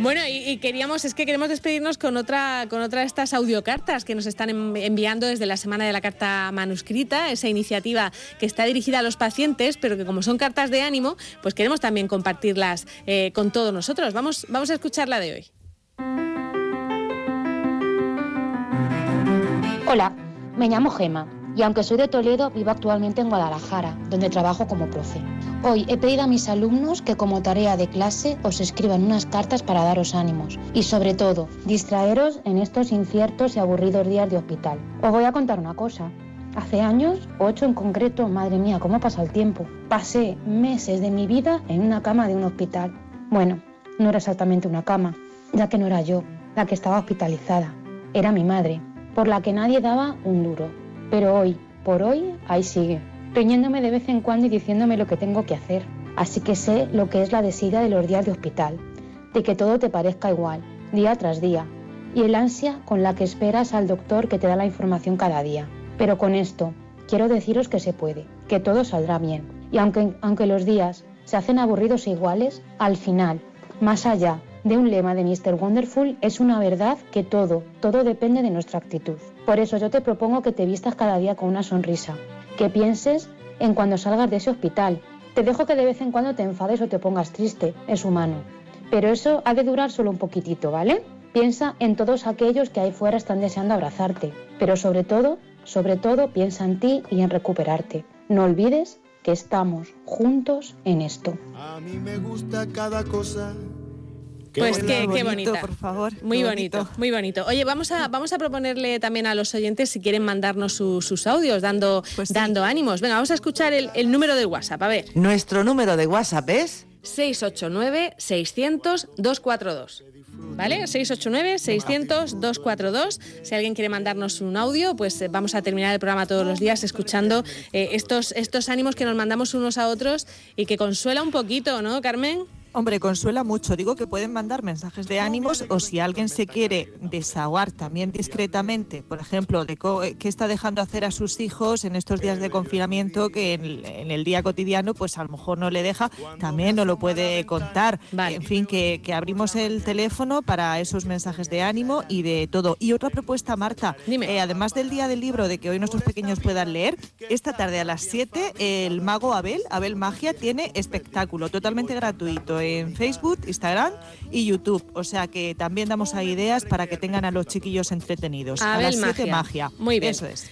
Bueno, y, queríamos, es que queremos despedirnos con otra, con otra de estas audiocartas que nos están enviando desde la Semana de la Carta Manuscrita, esa iniciativa que está dirigida a los pacientes, pero que como son cartas de ánimo, pues queremos también compartirlas eh, con todos nosotros. Vamos, vamos a escucharla de hoy. Hola, me llamo Gema y aunque soy de Toledo, vivo actualmente en Guadalajara, donde trabajo como profe. Hoy he pedido a mis alumnos que como tarea de clase os escriban unas cartas para daros ánimos y sobre todo distraeros en estos inciertos y aburridos días de hospital. Os voy a contar una cosa. Hace años, ocho en concreto, madre mía, cómo pasa el tiempo. Pasé meses de mi vida en una cama de un hospital. Bueno, no era exactamente una cama, ya que no era yo la que estaba hospitalizada. Era mi madre, por la que nadie daba un duro. Pero hoy, por hoy, ahí sigue riñéndome de vez en cuando y diciéndome lo que tengo que hacer. Así que sé lo que es la desidia de los días de hospital, de que todo te parezca igual, día tras día, y el ansia con la que esperas al doctor que te da la información cada día. Pero con esto, quiero deciros que se puede, que todo saldrá bien. Y aunque, aunque los días se hacen aburridos e iguales, al final, más allá de un lema de Mr. Wonderful, es una verdad que todo, todo depende de nuestra actitud. Por eso yo te propongo que te vistas cada día con una sonrisa, que pienses en cuando salgas de ese hospital. Te dejo que de vez en cuando te enfades o te pongas triste, es humano. Pero eso ha de durar solo un poquitito, ¿vale? Piensa en todos aquellos que ahí fuera están deseando abrazarte, pero sobre todo, sobre todo piensa en ti y en recuperarte. No olvides que estamos juntos en esto. A mí me gusta cada cosa pues qué, bonito, por favor. Muy bonito. muy bonito. Oye, vamos a, vamos a proponerle también a los oyentes si quieren mandarnos sus audios dando, pues dando ánimos. Venga, vamos a escuchar el, el número de WhatsApp. A ver. Nuestro número de WhatsApp es 689-600-242. ¿Vale? 689-600-242. Si alguien quiere mandarnos un audio, pues eh, vamos a terminar el programa todos los días escuchando eh, estos, estos ánimos que nos mandamos unos a otros y que consuela un poquito, ¿no, Carmen? Hombre, consuela mucho. Digo que pueden mandar mensajes de ánimos o si alguien se quiere desahogar también discretamente, por ejemplo, de eh, qué está dejando hacer a sus hijos en estos días de confinamiento que en, el día cotidiano pues a lo mejor no le deja, también no lo puede contar. En fin, que, abrimos el teléfono para esos mensajes de ánimo y de todo. Y otra propuesta, Marta, eh, además del día del libro, de que hoy nuestros pequeños puedan leer, esta tarde a las 7 el mago Abel, Abel Magia, tiene espectáculo totalmente gratuito en Facebook, Instagram y YouTube. O sea que también damos ahí ideas para que tengan a los chiquillos entretenidos. a las 7 magia. Muy bien. Eso es.